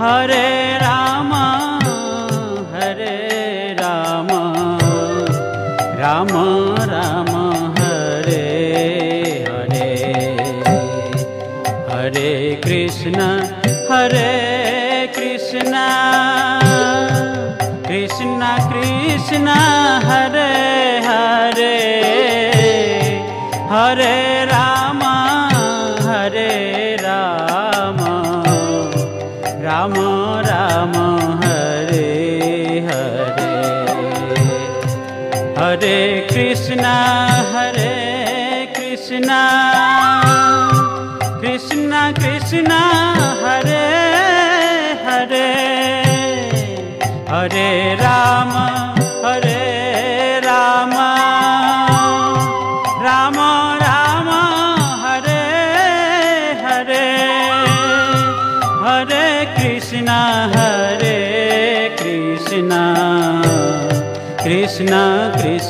Hare Hare Krishna Hare Krishna. Krishna Krishna Hare Hare. Hare Ram.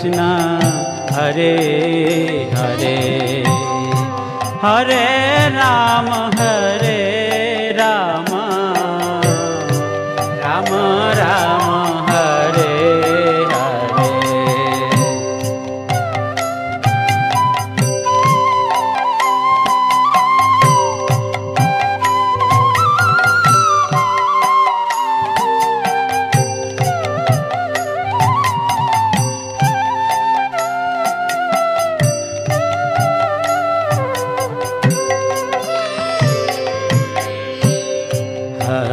Krishna Hare Hare. Hare Ram Hare.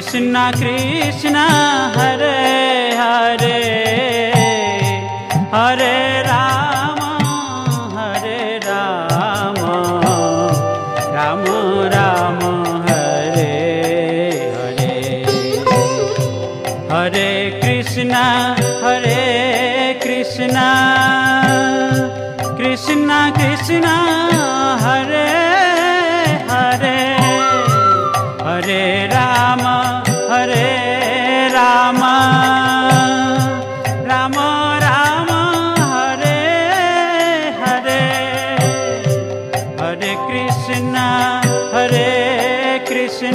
Krishna Krishna Hare Hare.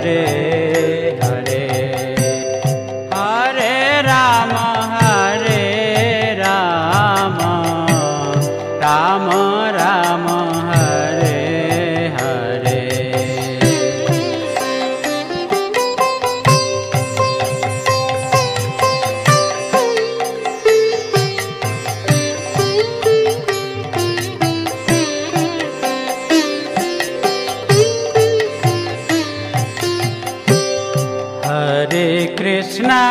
Krishna,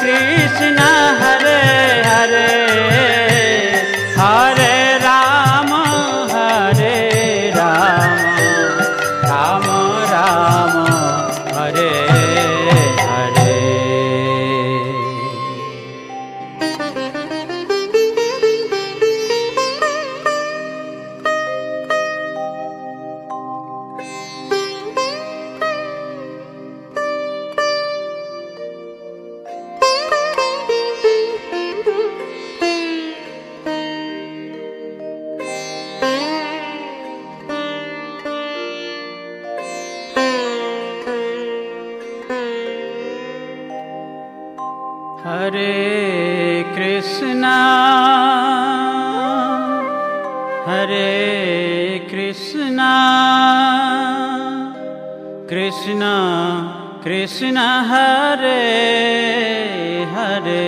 Krishna Hare Hare. Krishna Hare Hare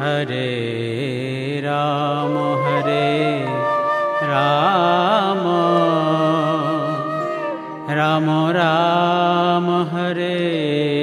Hare Ram Hare Ram Ram Ram Hare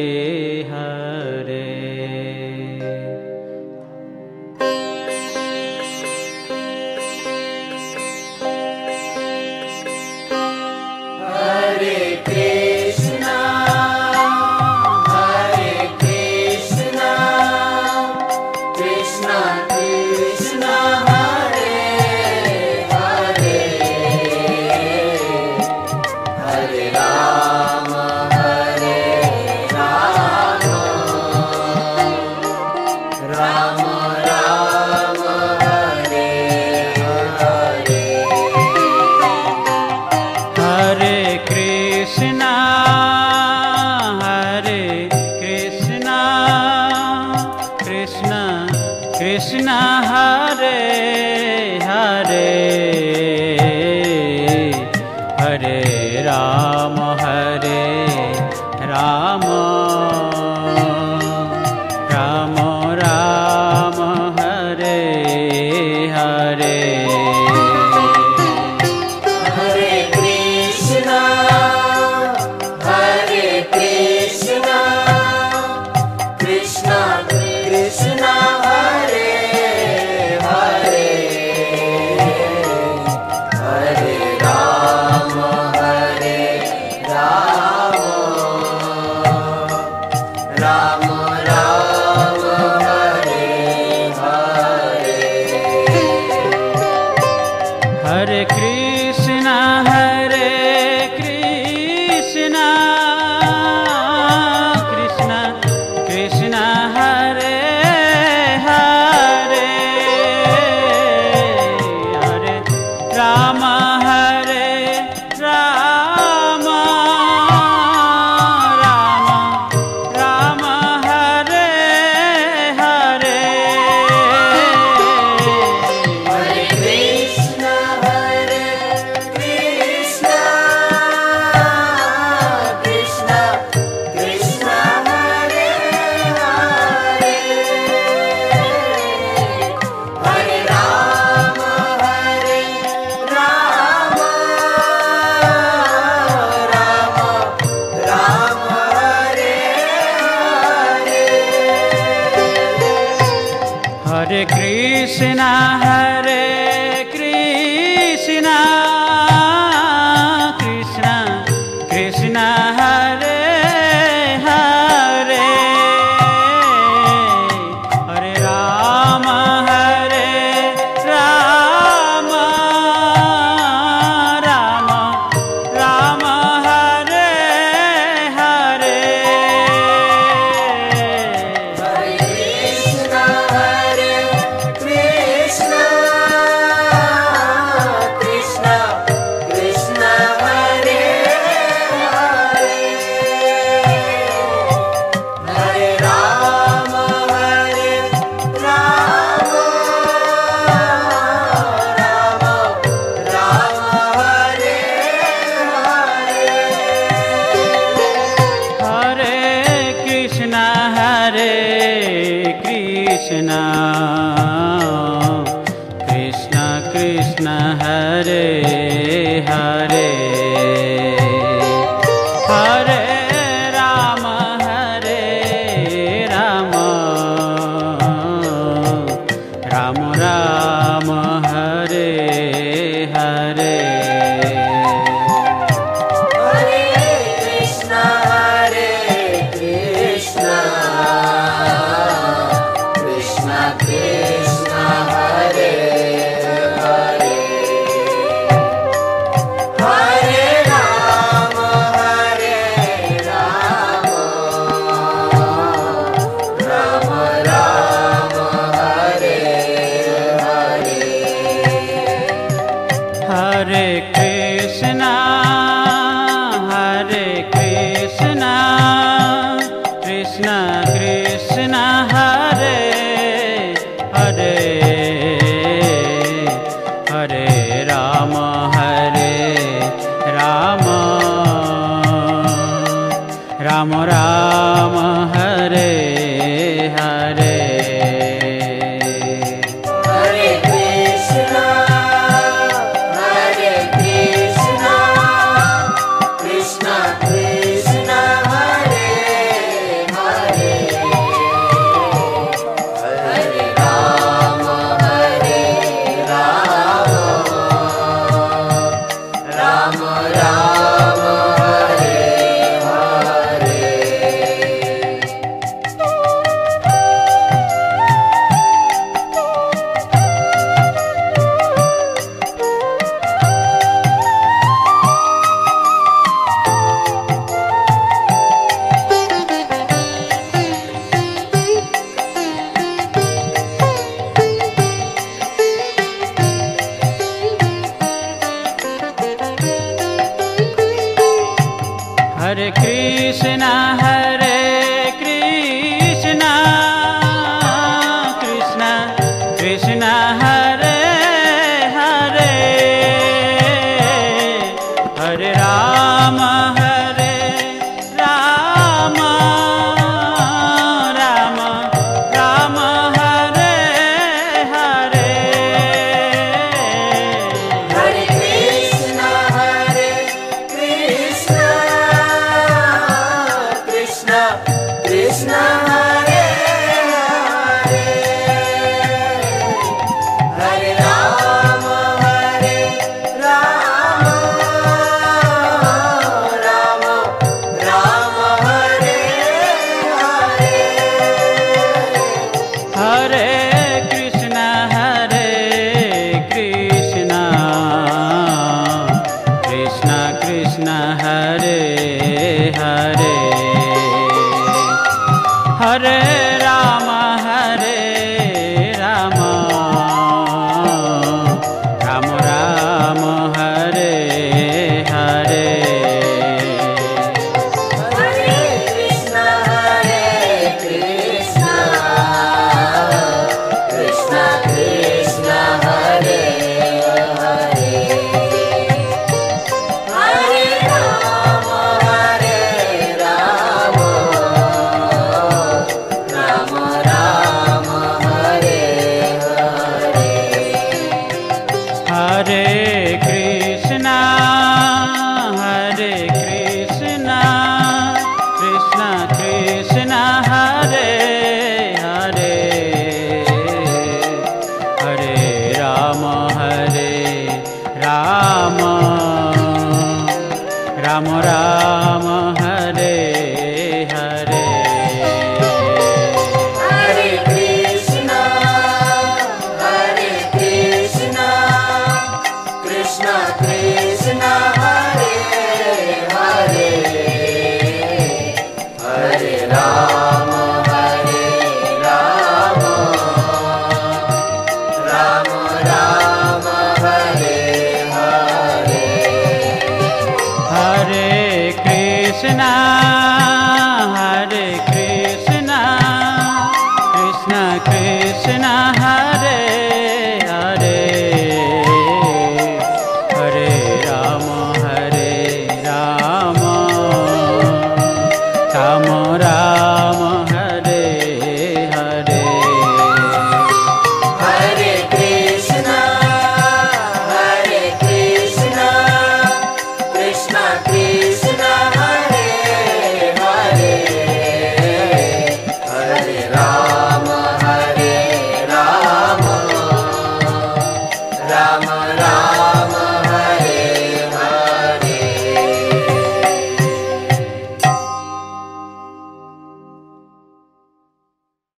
Hare Krishna Hare Rama Rama, Krishna स्नाहर Krishna, Hare Krishna. 담아